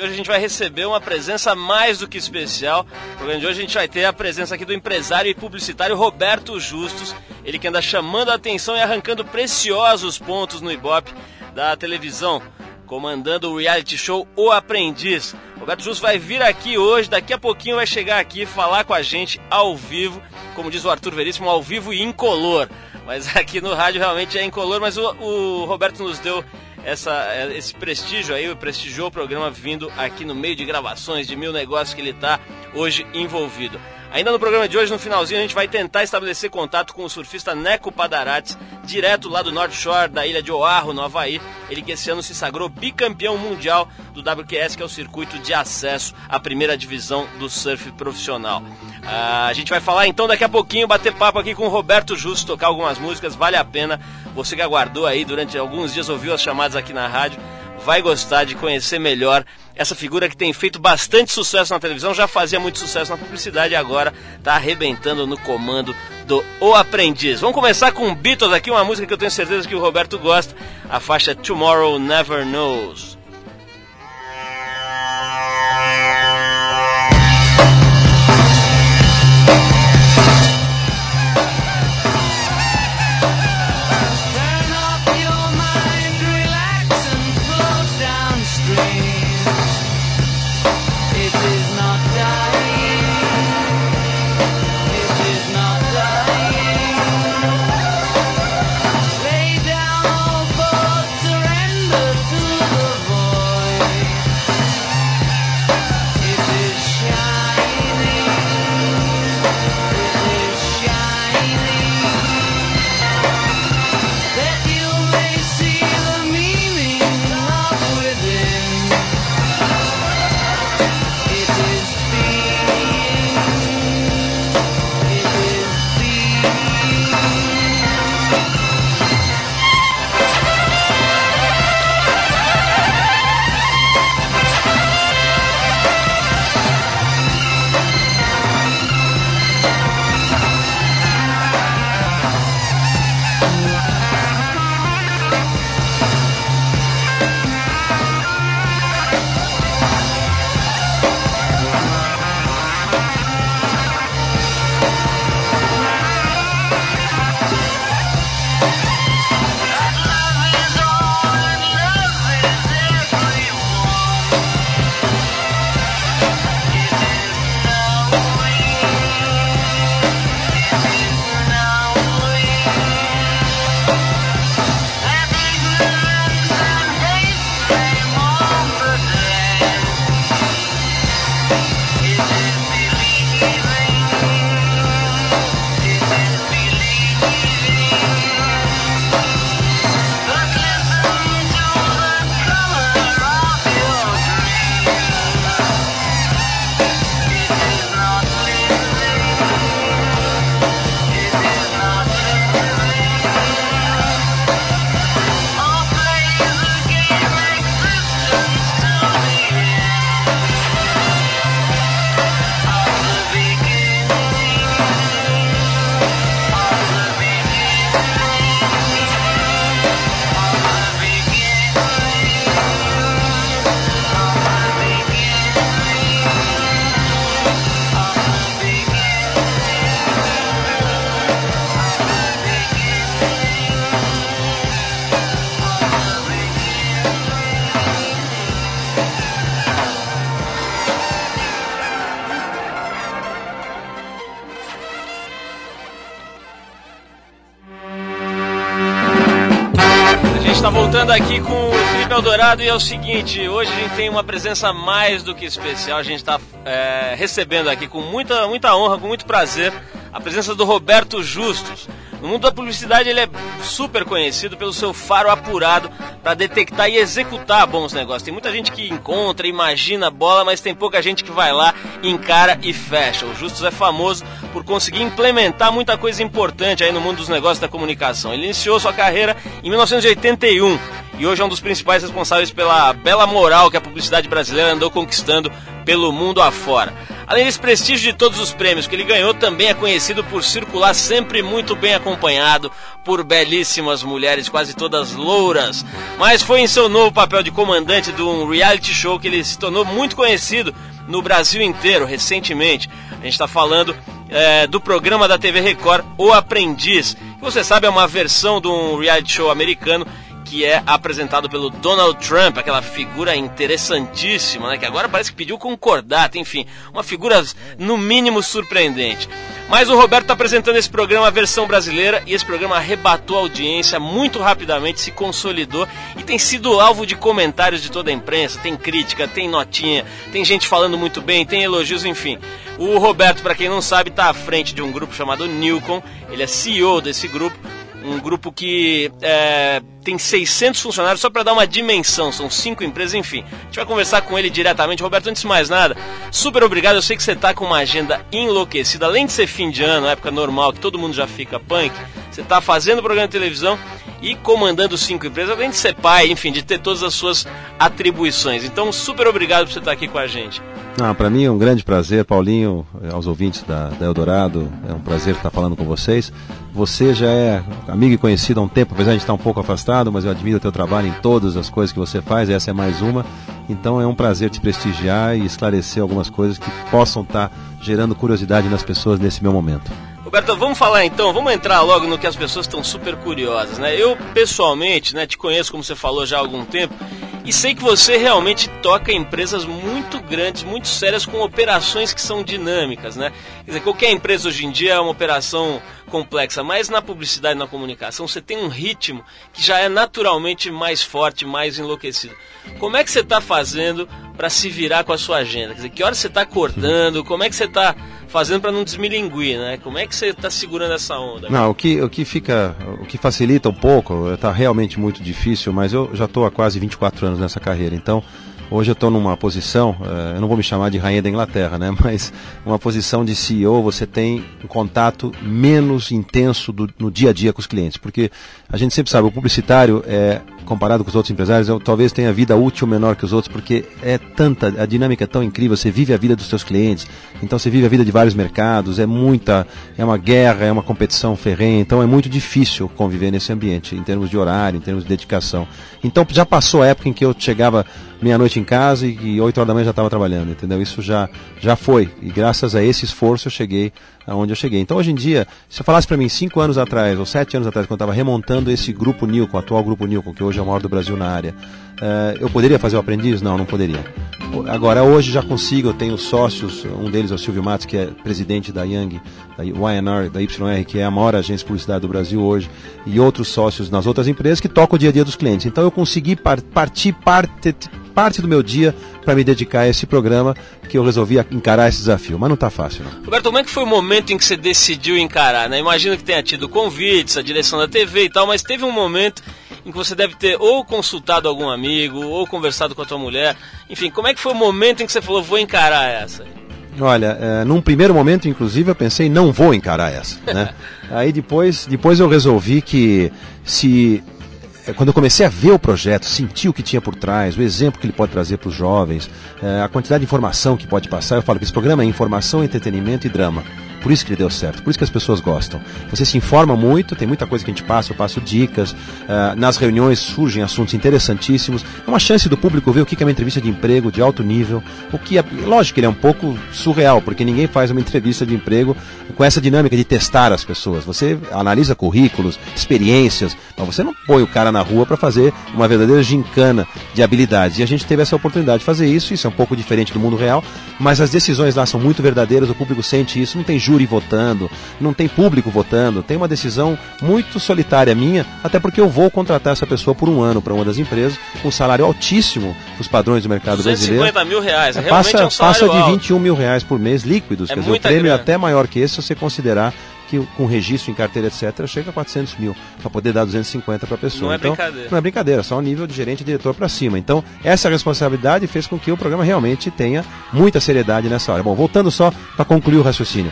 Hoje a gente vai receber uma presença mais do que especial. No programa de hoje a gente vai ter a presença aqui do empresário e publicitário Roberto Justus, ele que anda chamando a atenção e arrancando preciosos pontos no Ibope da televisão, comandando o reality show O Aprendiz. Roberto Justus vai vir aqui hoje, daqui a pouquinho vai chegar aqui falar com a gente ao vivo, como diz o Arthur Veríssimo, ao vivo e incolor. Mas aqui no rádio realmente é incolor, mas o, o Roberto nos deu essa, esse prestígio aí, prestigiou o programa vindo aqui no meio de gravações de mil negócios que ele está hoje envolvido. Ainda no programa de hoje, no finalzinho, a gente vai tentar estabelecer contato com o surfista Neco Padarates, direto lá do North Shore, da ilha de Oahu, no Havaí. Ele que esse ano se sagrou bicampeão mundial do WQS, que é o circuito de acesso à primeira divisão do surf profissional. Ah, a gente vai falar então daqui a pouquinho, bater papo aqui com o Roberto Justo, tocar algumas músicas, vale a pena. Você que aguardou aí durante alguns dias, ouviu as chamadas aqui na rádio, vai gostar de conhecer melhor essa figura que tem feito bastante sucesso na televisão, já fazia muito sucesso na publicidade e agora está arrebentando no comando do O Aprendiz. Vamos começar com Beatles aqui, uma música que eu tenho certeza que o Roberto gosta, a faixa Tomorrow Never Knows. Eldorado e é o seguinte, hoje a gente tem uma presença mais do que especial, a gente está é, recebendo aqui com muita, muita honra, com muito prazer, a presença do Roberto Justus. No mundo da publicidade ele é super conhecido pelo seu faro apurado para detectar e executar bons negócios. Tem muita gente que encontra, imagina a bola, mas tem pouca gente que vai lá, encara e fecha. O Justus é famoso por conseguir implementar muita coisa importante aí no mundo dos negócios da comunicação. Ele iniciou sua carreira em 1981 e hoje é um dos principais responsáveis pela bela moral que a publicidade brasileira andou conquistando pelo mundo afora. Além desse prestígio de todos os prêmios que ele ganhou, também é conhecido por circular sempre muito bem acompanhado por belíssimas mulheres, quase todas louras. Mas foi em seu novo papel de comandante de um reality show que ele se tornou muito conhecido no Brasil inteiro recentemente. A gente está falando é, do programa da TV Record, O Aprendiz, que você sabe é uma versão de um reality show americano que é apresentado pelo Donald Trump, aquela figura interessantíssima, né, que agora parece que pediu concordata, enfim, uma figura no mínimo surpreendente. Mas o Roberto está apresentando esse programa, a versão brasileira, e esse programa arrebatou a audiência muito rapidamente, se consolidou e tem sido alvo de comentários de toda a imprensa. Tem crítica, tem notinha, tem gente falando muito bem, tem elogios, enfim. O Roberto, para quem não sabe, está à frente de um grupo chamado Newcom, ele é CEO desse grupo um grupo que é, tem 600 funcionários, só para dar uma dimensão, são cinco empresas, enfim. A gente vai conversar com ele diretamente. Roberto, antes de mais nada, super obrigado. Eu sei que você está com uma agenda enlouquecida, além de ser fim de ano, época normal, que todo mundo já fica punk. Você está fazendo programa de televisão e comandando cinco empresas, além de ser pai, enfim, de ter todas as suas atribuições. Então, super obrigado por você estar aqui com a gente. Ah, para mim é um grande prazer, Paulinho, aos ouvintes da, da, Eldorado, é um prazer estar falando com vocês. Você já é amigo e conhecido há um tempo, apesar de estar um pouco afastado, mas eu admiro o teu trabalho em todas as coisas que você faz, essa é mais uma. Então é um prazer te prestigiar e esclarecer algumas coisas que possam estar gerando curiosidade nas pessoas nesse meu momento. Roberto, vamos falar então, vamos entrar logo no que as pessoas estão super curiosas, né? Eu pessoalmente, né, te conheço como você falou já há algum tempo e sei que você realmente toca empresas muito grandes, muito sérias com operações que são dinâmicas, né? Quer dizer, qualquer empresa hoje em dia é uma operação complexa, mas na publicidade e na comunicação você tem um ritmo que já é naturalmente mais forte, mais enlouquecido. Como é que você está fazendo para se virar com a sua agenda? Quer dizer, que hora você está acordando? Como é que você está fazendo para não desmilinguir, né? Como é que você está segurando essa onda? Não, o que, o que fica, o que facilita um pouco, está realmente muito difícil, mas eu já estou há quase 24 anos nessa carreira, então Hoje eu estou numa posição, uh, eu não vou me chamar de rainha da Inglaterra, né? Mas uma posição de CEO, você tem um contato menos intenso do, no dia a dia com os clientes, porque a gente sempre sabe, o publicitário é comparado com os outros empresários, talvez tenha vida útil menor que os outros, porque é tanta, a dinâmica é tão incrível, você vive a vida dos seus clientes, então você vive a vida de vários mercados, é muita, é uma guerra, é uma competição ferrenha, então é muito difícil conviver nesse ambiente, em termos de horário, em termos de dedicação. Então já passou a época em que eu chegava meia-noite em casa e, oito horas da manhã já estava trabalhando, entendeu? Isso já, já foi. E graças a esse esforço eu cheguei aonde eu cheguei. Então hoje em dia, se eu falasse para mim cinco anos atrás ou sete anos atrás, quando eu estava remontando esse grupo Nilcon, o atual grupo Nilcon, que hoje é o maior do Brasil na área, uh, eu poderia fazer o aprendiz? Não, não poderia. Agora hoje já consigo, eu tenho sócios, um deles é o Silvio Matos, que é presidente da Young, da YNR, da YR, que é a maior agência de publicidade do Brasil hoje, e outros sócios nas outras empresas que tocam o dia a dia dos clientes. Então eu consegui partir parte parte do meu dia para me dedicar a esse programa que eu resolvi encarar esse desafio. Mas não está fácil, não. Roberto, como é que foi o momento em que você decidiu encarar? Né? Imagino que tenha tido convites, a direção da TV e tal, mas teve um momento em que você deve ter ou consultado algum amigo, ou conversado com a tua mulher. Enfim, como é que foi o momento em que você falou, vou encarar essa? Olha, é, num primeiro momento, inclusive, eu pensei, não vou encarar essa. Né? Aí depois, depois eu resolvi que se é, quando eu comecei a ver o projeto, sentir o que tinha por trás, o exemplo que ele pode trazer para os jovens, é, a quantidade de informação que pode passar, eu falo que esse programa é informação, entretenimento e drama. Por isso que ele deu certo, por isso que as pessoas gostam. Você se informa muito, tem muita coisa que a gente passa, eu passo dicas. Uh, nas reuniões surgem assuntos interessantíssimos. É uma chance do público ver o que é uma entrevista de emprego de alto nível. O que é, lógico que ele é um pouco surreal, porque ninguém faz uma entrevista de emprego com essa dinâmica de testar as pessoas. Você analisa currículos, experiências, mas você não põe o cara na rua para fazer uma verdadeira gincana de habilidades. E a gente teve essa oportunidade de fazer isso, isso é um pouco diferente do mundo real, mas as decisões lá são muito verdadeiras, o público sente isso, não tem júri votando, não tem público votando, tem uma decisão muito solitária minha, até porque eu vou contratar essa pessoa por um ano para uma das empresas, com um salário altíssimo os padrões do mercado 250 brasileiro. mil reais, é, passa, é um passa de 21 mil reais por mês líquidos, é quer dizer, o prêmio é até maior que esse se você considerar que com registro em carteira, etc., chega a 400 mil para poder dar 250 para a pessoa. Não é então, brincadeira. Não é brincadeira, só o nível de gerente e diretor para cima. Então, essa responsabilidade fez com que o programa realmente tenha muita seriedade nessa hora. Bom, voltando só para concluir o raciocínio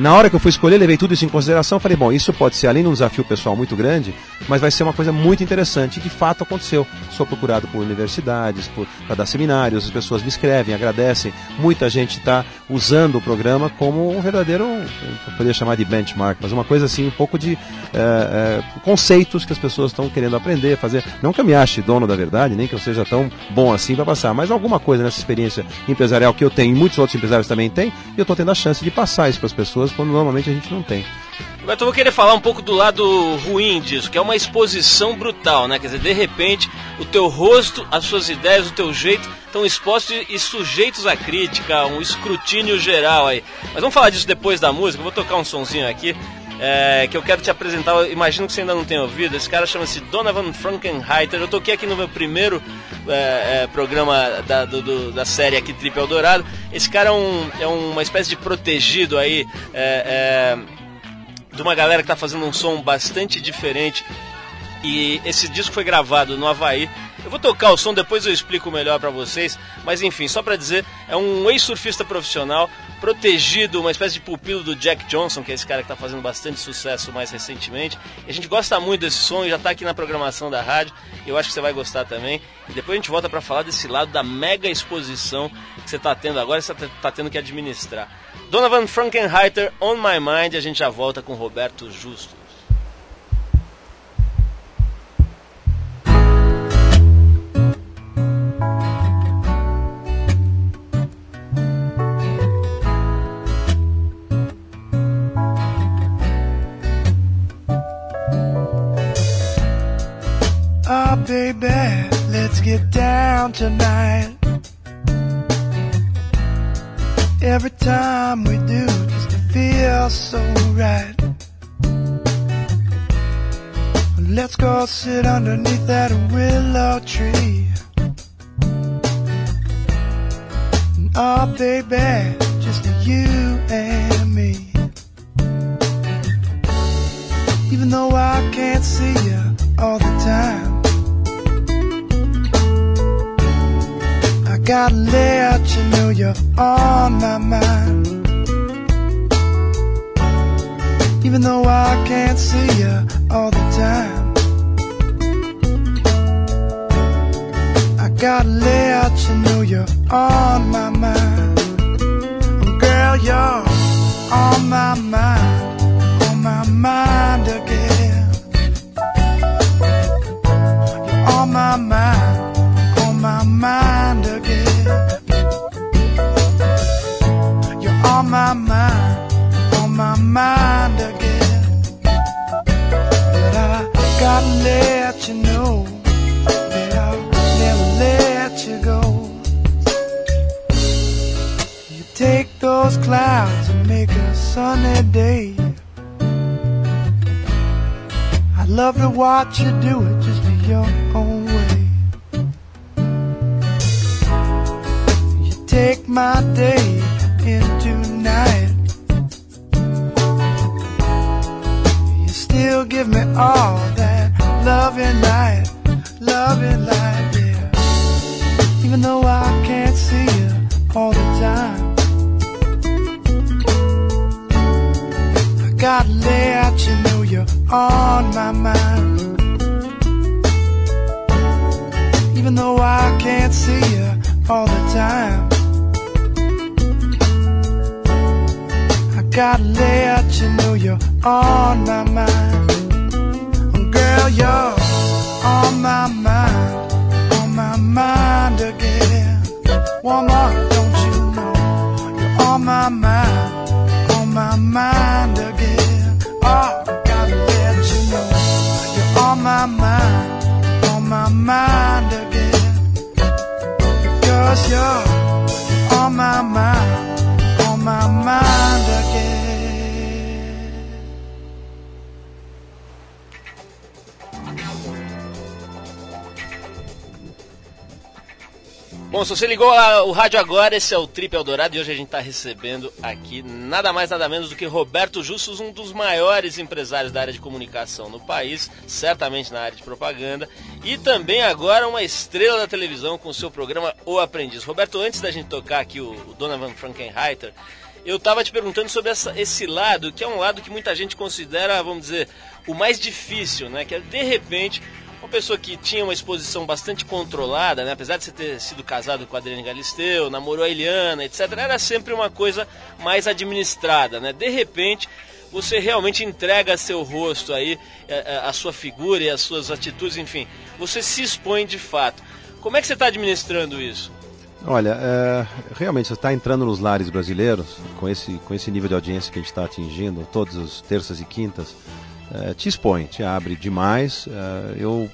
Na hora que eu fui escolher, levei tudo isso em consideração. Falei, bom, isso pode ser além de um desafio pessoal muito grande, mas vai ser uma coisa muito interessante. E de fato aconteceu. Sou procurado por universidades, para dar seminários, as pessoas me escrevem, agradecem. Muita gente está usando o programa como um verdadeiro, eu poderia chamar de benchmark, mas uma coisa assim, um pouco de é, é, conceitos que as pessoas estão querendo aprender, fazer. Não que eu me ache dono da verdade, nem que eu seja tão bom assim para passar, mas alguma coisa nessa experiência empresarial que eu tenho e muitos outros empresários também têm, e eu estou tendo a chance de passar isso para as pessoas quando normalmente a gente não tem. Agora eu vou querer falar um pouco do lado ruim disso, que é uma exposição brutal, né? Quer dizer, de repente, o teu rosto, as suas ideias, o teu jeito estão expostos e sujeitos à crítica, um escrutínio geral aí. Mas vamos falar disso depois da música, eu vou tocar um sonzinho aqui. É, que eu quero te apresentar, eu imagino que você ainda não tenha ouvido. Esse cara chama-se Donovan Frankenheiter. Eu toquei aqui no meu primeiro é, é, programa da, do, do, da série aqui Trip Eldorado. Esse cara é, um, é uma espécie de protegido aí é, é, de uma galera que está fazendo um som bastante diferente. E esse disco foi gravado no Havaí eu vou tocar o som, depois eu explico melhor para vocês, mas enfim, só para dizer, é um ex-surfista profissional, protegido, uma espécie de pupilo do Jack Johnson, que é esse cara que está fazendo bastante sucesso mais recentemente. E a gente gosta muito desse som, já está aqui na programação da rádio, eu acho que você vai gostar também. E depois a gente volta para falar desse lado da mega exposição que você está tendo agora, você está tá tendo que administrar. Donovan Frankenheiter, On My Mind, a gente já volta com Roberto Justo. Baby, let's get down tonight. Every time we do, just feels so right. Let's go sit underneath that willow tree. Oh, baby, just you and me. Even though I can't see you all the time. Gotta let you know you're on my mind. Even though I can't see you all the time. I gotta let you know you're on my mind. Girl, you're on my mind, on my mind again. You're on my mind, mind again. But I gotta let you know that I'll never let you go. You take those clouds and make a sunny day. I love to watch you do it just your own way. You take my day into still give me all that loving light, loving light, yeah. Even though I can't see you all the time. I gotta let you know you're on my mind. Even though I can't see you all the time. I gotta let you know you're on my mind. Oh, girl, you're on my mind, on my mind again. Woman, don't you know you're on my mind, on my mind again. Oh, gotta let you know you're on my mind, on my mind again. Because you're Bom, se você ligou o rádio agora, esse é o Trip Eldorado e hoje a gente está recebendo aqui nada mais nada menos do que Roberto Justus, um dos maiores empresários da área de comunicação no país, certamente na área de propaganda, e também agora uma estrela da televisão com o seu programa O Aprendiz. Roberto, antes da gente tocar aqui o, o Donovan Frankenheiter, eu estava te perguntando sobre essa, esse lado, que é um lado que muita gente considera, vamos dizer, o mais difícil, né? Que é de repente uma pessoa que tinha uma exposição bastante controlada, né? apesar de você ter sido casado com a Adriane Galisteu, namorou a Eliana, etc., era sempre uma coisa mais administrada, né? De repente, você realmente entrega seu rosto aí, a, é, é, a sua figura e as suas atitudes, enfim, você se expõe de fato. Como é que você está administrando isso? Olha, é, realmente você está entrando nos lares brasileiros com esse, com esse nível de audiência que a gente está atingindo, todas as terças e quintas, é, te expõe, te abre demais. É, eu,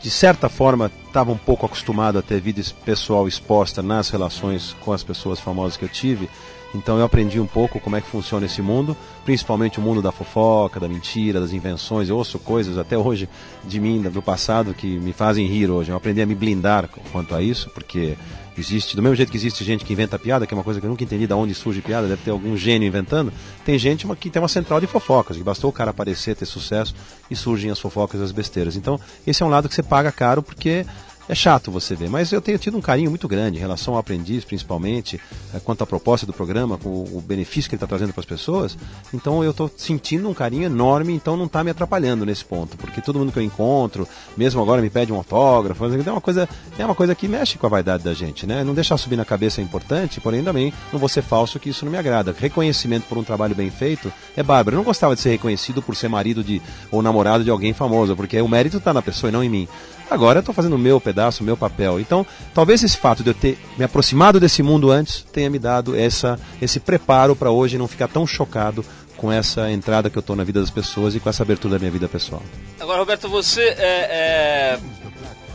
de certa forma, estava um pouco acostumado a ter vida pessoal exposta nas relações com as pessoas famosas que eu tive. Então eu aprendi um pouco como é que funciona esse mundo, principalmente o mundo da fofoca, da mentira, das invenções. Eu ouço coisas até hoje de mim, do passado, que me fazem rir hoje. Eu aprendi a me blindar quanto a isso, porque existe, do mesmo jeito que existe gente que inventa piada, que é uma coisa que eu nunca entendi de onde surge piada, deve ter algum gênio inventando, tem gente que tem uma central de fofocas, que bastou o cara aparecer, ter sucesso e surgem as fofocas e as besteiras. Então, esse é um lado que você paga caro porque é chato você ver, mas eu tenho tido um carinho muito grande em relação ao aprendiz, principalmente, é, quanto à proposta do programa, com o, o benefício que ele está trazendo para as pessoas. Então eu estou sentindo um carinho enorme, então não está me atrapalhando nesse ponto, porque todo mundo que eu encontro, mesmo agora me pede um autógrafo, é uma coisa, é uma coisa que mexe com a vaidade da gente, né? Não deixar subir na cabeça é importante, porém também não vou ser falso que isso não me agrada. Reconhecimento por um trabalho bem feito é bárbaro. Eu não gostava de ser reconhecido por ser marido de ou namorado de alguém famoso, porque o mérito está na pessoa e não em mim. Agora eu estou fazendo o meu pedaço, o meu papel. Então, talvez esse fato de eu ter me aproximado desse mundo antes tenha me dado essa, esse preparo para hoje não ficar tão chocado com essa entrada que eu estou na vida das pessoas e com essa abertura da minha vida pessoal. Agora, Roberto, você é, é...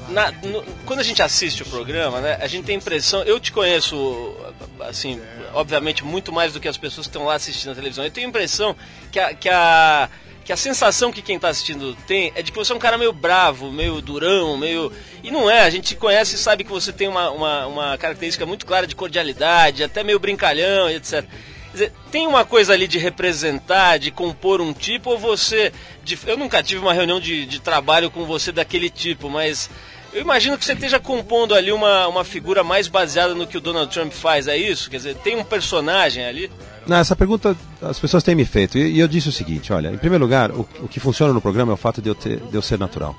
Na, no, quando a gente assiste o programa, né, a gente tem a impressão, eu te conheço, assim, obviamente muito mais do que as pessoas que estão lá assistindo a televisão. Eu tenho a impressão que a, que a que a sensação que quem está assistindo tem é de que você é um cara meio bravo, meio durão, meio. E não é, a gente conhece e sabe que você tem uma, uma, uma característica muito clara de cordialidade, até meio brincalhão, etc. Dizer, tem uma coisa ali de representar, de compor um tipo, ou você. De, eu nunca tive uma reunião de, de trabalho com você daquele tipo, mas eu imagino que você esteja compondo ali uma, uma figura mais baseada no que o Donald Trump faz, é isso? Quer dizer, tem um personagem ali? Não, essa pergunta as pessoas têm me feito. E, eu disse o seguinte: olha, em primeiro lugar, o, o, que funciona no programa é o fato de eu, ter, de eu ser natural.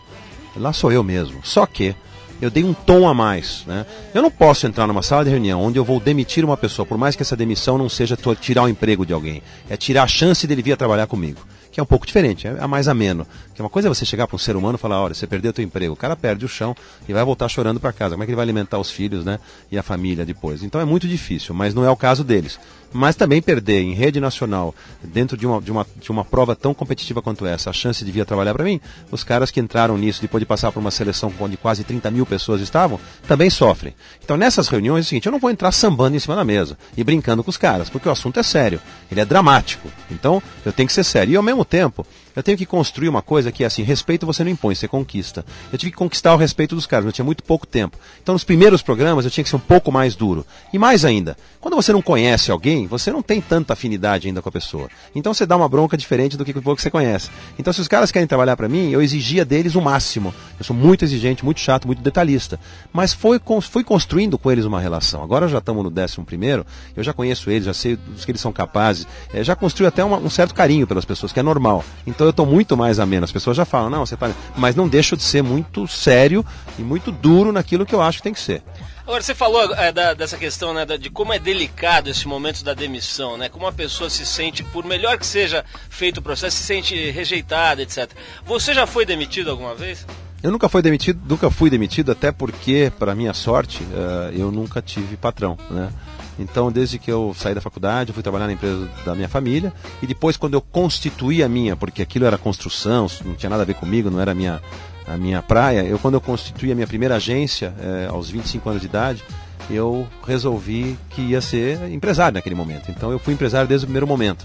Lá sou eu mesmo. Só que eu dei um tom a mais. Né? Eu não posso entrar numa sala de reunião onde eu vou demitir uma pessoa, por mais que essa demissão não seja tirar o emprego de alguém, é tirar a chance dele vir a trabalhar comigo que é um pouco diferente, é, mais ameno. Que uma coisa é você chegar para um ser humano e falar, olha, você perdeu o teu emprego, o cara perde o chão e vai voltar chorando para casa. Como é que ele vai alimentar os filhos, né? E a família depois. Então é muito difícil, mas não é o caso deles. Mas também perder em rede nacional, dentro de uma, de uma, de uma prova tão competitiva quanto essa, a chance de vir trabalhar para mim, os caras que entraram nisso depois de passar por uma seleção onde quase 30 mil pessoas estavam, também sofrem. Então nessas reuniões é o seguinte, eu não vou entrar sambando em cima da mesa e brincando com os caras, porque o assunto é sério, ele é dramático. Então eu tenho que ser sério. E ao mesmo tempo, eu tenho que construir uma coisa que é assim, respeito você não impõe, você conquista. Eu tive que conquistar o respeito dos caras, eu tinha muito pouco tempo. Então nos primeiros programas eu tinha que ser um pouco mais duro. E mais ainda, quando você não conhece alguém, você não tem tanta afinidade ainda com a pessoa. Então você dá uma bronca diferente do que o que você conhece. Então se os caras querem trabalhar para mim, eu exigia deles o máximo. Eu sou muito exigente, muito chato, muito detalhista. Mas foi, fui construindo com eles uma relação. Agora já estamos no décimo primeiro, eu já conheço eles, já sei dos que eles são capazes. É, já construí até uma, um certo carinho pelas pessoas, que é normal. Então eu estou muito mais ameno. As pessoas já falam, não, você tá. Mas não deixo de ser muito sério e muito duro naquilo que eu acho que tem que ser. Agora, você falou é, da, dessa questão né, de como é delicado esse momento da demissão, né? Como a pessoa se sente, por melhor que seja feito o processo, se sente rejeitada, etc. Você já foi demitido alguma vez? Eu nunca fui demitido, nunca fui demitido, até porque, para minha sorte, uh, eu nunca tive patrão, né? Então, desde que eu saí da faculdade, eu fui trabalhar na empresa da minha família. E depois, quando eu constituí a minha, porque aquilo era construção, não tinha nada a ver comigo, não era a minha, a minha praia, eu, quando eu constituí a minha primeira agência, é, aos 25 anos de idade, eu resolvi que ia ser empresário naquele momento. Então, eu fui empresário desde o primeiro momento.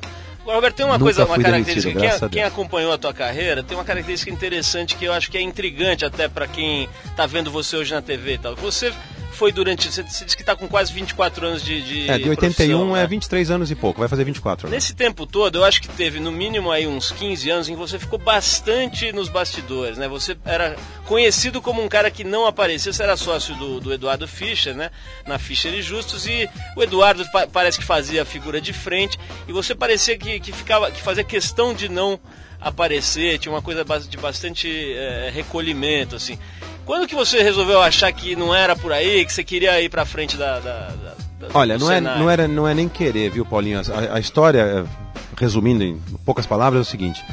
Roberto, tem uma Nunca coisa, uma característica. Quem, quem, acompanhou a tua carreira tem uma característica interessante que eu acho que é intrigante até para quem está vendo você hoje na TV e tal. Você foi durante. Você, você disse que está com quase 24 anos de. de é, de 81 é 23 né? anos e pouco, vai fazer 24 Nesse tempo todo, eu acho que teve no mínimo aí uns 15 anos em que você ficou bastante nos bastidores, né? Você era conhecido como um cara que não aparecia, você era sócio do, do Eduardo Fischer, né? Na Fischer e Justus, e o Eduardo pa parece que fazia a figura de frente, e você parecia que, que, ficava, que fazia questão de não aparecer, tinha uma coisa de bastante é, recolhimento, assim. Quando que você resolveu achar que não era por aí, que você queria ir para frente da, da, da Olha, não é, não, era, não é nem querer, viu, Paulinho? A, a, história, resumindo em poucas palavras, é o seguinte: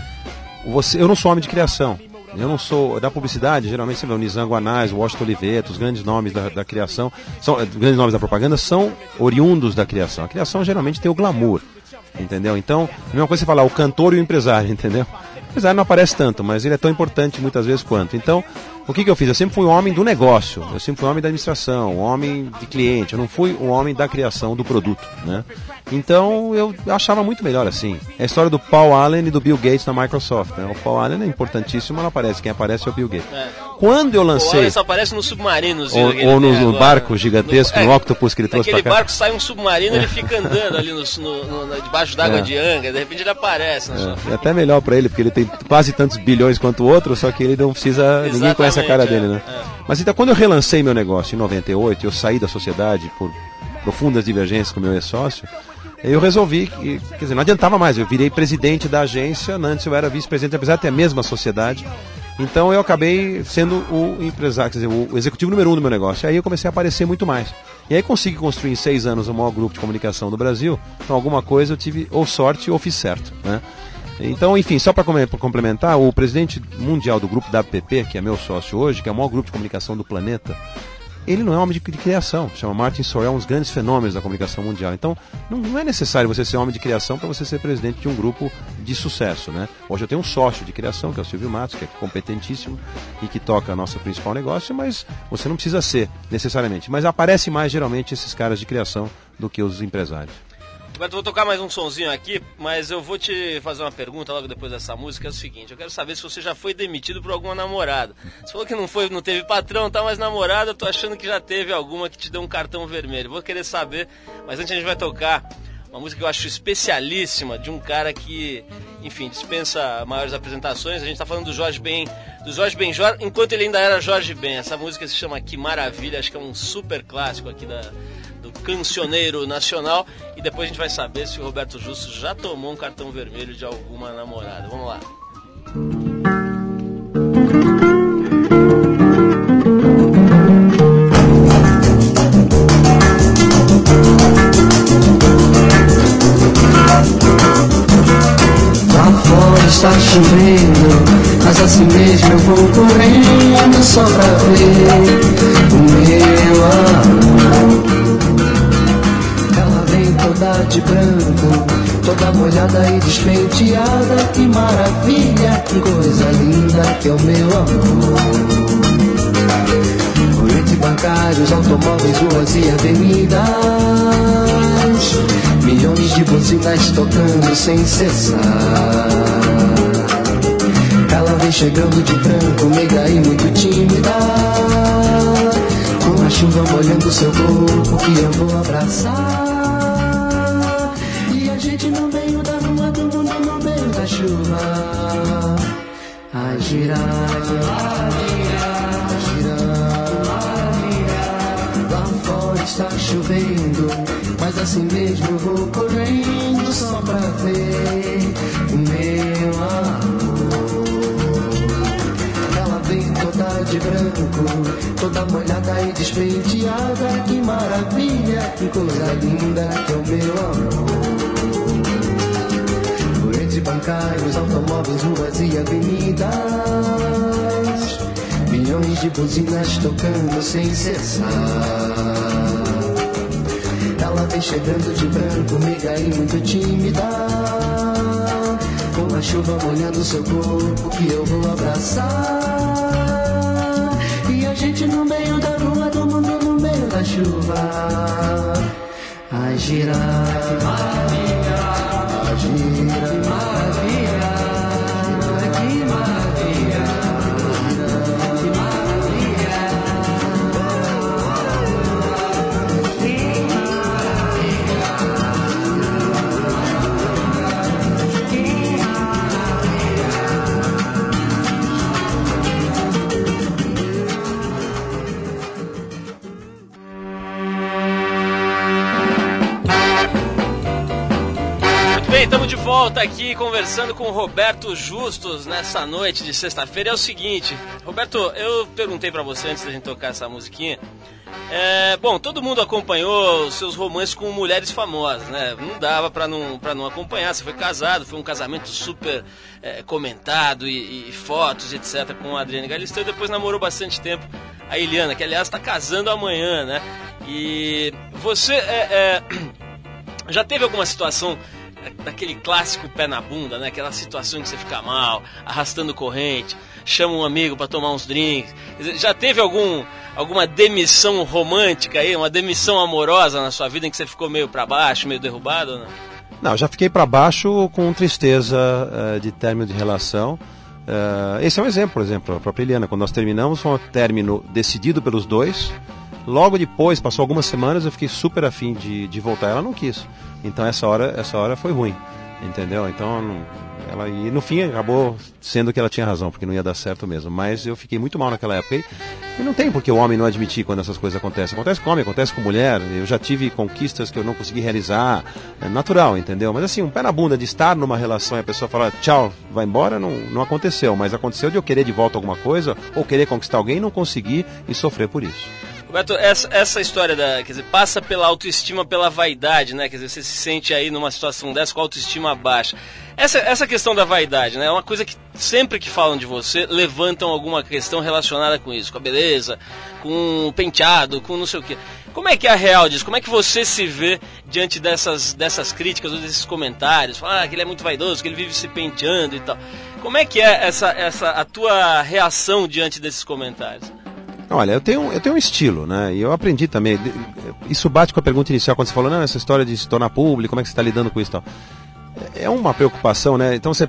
você, eu não sou homem de criação. Eu não sou da publicidade, geralmente você vê o Nizam Guanais, o Washington Oliveto, os grandes nomes da, da criação, são, os grandes nomes da propaganda são oriundos da criação. A criação geralmente tem o glamour, entendeu? Então, a mesma coisa você falar o cantor e o empresário, entendeu? O empresário não aparece tanto, mas ele é tão importante muitas vezes quanto. Então, o que, que eu fiz? Eu sempre fui um homem do negócio, eu sempre fui um homem da administração, um homem de cliente, eu não fui um homem da criação do produto, né? Então eu achava muito melhor assim. É a história do Paul Allen e do Bill Gates na Microsoft. Né? O Paul Allen é importantíssimo, mas não aparece. Quem aparece é o Bill Gates. É. Quando eu lancei. Só aparece no submarino. Ou, ou no, no barco gigantesco, no, é, no Octopus que ele trouxe pra cá. barco sai um submarino, ele fica andando ali no, no, no debaixo d'água é. de Anga, de repente ele aparece. É. é até melhor para ele, porque ele tem quase tantos bilhões quanto o outro, só que ele não precisa. Exatamente, ninguém conhece a cara dele, né? É. Mas então, quando eu relancei meu negócio em 98, eu saí da sociedade por profundas divergências com meu ex-sócio, eu resolvi que, quer dizer, não adiantava mais, eu virei presidente da agência, antes eu era vice-presidente, apesar de ter a mesma sociedade. Então eu acabei sendo o empresário, quer dizer, o executivo número um do meu negócio. Aí eu comecei a aparecer muito mais. E aí consegui construir em seis anos o maior grupo de comunicação do Brasil. Então alguma coisa eu tive ou sorte ou fiz certo. Né? Então, enfim, só para complementar, o presidente mundial do grupo WPP, que é meu sócio hoje, que é o maior grupo de comunicação do planeta, ele não é homem de, de criação. Chama Martin Sorrell, um dos grandes fenômenos da comunicação mundial. Então, não, não é necessário você ser homem de criação para você ser presidente de um grupo de sucesso, né? Hoje eu tenho um sócio de criação, que é o Silvio Matos, que é competentíssimo e que toca nosso principal negócio, mas você não precisa ser necessariamente. Mas aparece mais geralmente esses caras de criação do que os empresários. Roberto, vou tocar mais um sonzinho aqui, mas eu vou te fazer uma pergunta logo depois dessa música. É o seguinte: eu quero saber se você já foi demitido por alguma namorada. Você falou que não foi, não teve patrão, tá? Mas namorada, eu tô achando que já teve alguma que te deu um cartão vermelho. Vou querer saber, mas antes a gente vai tocar uma música que eu acho especialíssima de um cara que, enfim, dispensa maiores apresentações. A gente está falando do Jorge Ben, do Jorge Benjor, enquanto ele ainda era Jorge Ben. Essa música se chama Que Maravilha, acho que é um super clássico aqui da, cancioneiro nacional. E depois a gente vai saber se o Roberto Justo já tomou um cartão vermelho de alguma namorada. Vamos lá. Lá fora está chovendo, mas assim mesmo eu vou correndo só pra ver o meu amor toda de branco, toda molhada e despenteada. Que maravilha, que coisa linda que é o meu amor. Entre bancários, automóveis, ruas e avenidas, milhões de buzinas tocando sem cessar. Ela vem chegando de branco, meiga e muito tímida. Com a chuva molhando seu corpo que eu vou abraçar. Está chovendo, mas assim mesmo eu vou correndo só pra ver o meu amor. Ela vem toda de branco, toda molhada e despenteada. Que maravilha, que coisa linda que é o meu amor bancários, automóveis, ruas e avenidas. Milhões de buzinas tocando sem cessar. Ela vem chegando de branco, meiga e muito tímida. Com a chuva molhando seu corpo que eu vou abraçar. E a gente no meio da rua, do mundo no meio da chuva. A girar. Volta aqui conversando com o Roberto Justus nessa noite de sexta-feira. É o seguinte, Roberto, eu perguntei para você antes da gente tocar essa musiquinha. É, bom, todo mundo acompanhou os seus romances com mulheres famosas, né? Não dava para não, pra não acompanhar. Você foi casado, foi um casamento super é, comentado e, e, fotos, etc., com a Adriane Galisteu. Depois namorou bastante tempo a Eliana, que aliás está casando amanhã, né? E você é, é já teve alguma situação daquele clássico pé na bunda, né? Aquela situação que você fica mal, arrastando corrente, chama um amigo para tomar uns drinks. Já teve algum alguma demissão romântica aí, uma demissão amorosa na sua vida em que você ficou meio para baixo, meio derrubado, não? Não, já fiquei para baixo com tristeza uh, de término de relação. Uh, esse é um exemplo, por exemplo, a própria Eliana, quando nós terminamos, foi um término decidido pelos dois. Logo depois, passou algumas semanas, eu fiquei super afim de, de voltar. Ela não quis. Então essa hora, essa hora foi ruim. Entendeu? Então ela e no fim acabou sendo que ela tinha razão, porque não ia dar certo mesmo. Mas eu fiquei muito mal naquela época. E, e não tem porque o homem não admitir quando essas coisas acontecem. Acontece com homem, acontece com mulher. Eu já tive conquistas que eu não consegui realizar. É natural, entendeu? Mas assim, um pé na bunda de estar numa relação e a pessoa falar tchau, vai embora, não, não aconteceu. Mas aconteceu de eu querer de volta alguma coisa, ou querer conquistar alguém, não conseguir e sofrer por isso. Roberto, essa, essa história da. Quer dizer, passa pela autoestima, pela vaidade, né? Quer dizer, você se sente aí numa situação dessa com a autoestima baixa. Essa, essa questão da vaidade, né? É uma coisa que sempre que falam de você, levantam alguma questão relacionada com isso, com a beleza, com o penteado, com não sei o quê. Como é que é a real disso? Como é que você se vê diante dessas, dessas críticas ou desses comentários? Fala ah, que ele é muito vaidoso, que ele vive se penteando e tal. Como é que é essa, essa a tua reação diante desses comentários? Olha, eu tenho, eu tenho um estilo, né? E eu aprendi também. Isso bate com a pergunta inicial, quando você falou, não, essa história de se tornar público, como é que você está lidando com isso e tal. É uma preocupação, né? Então você.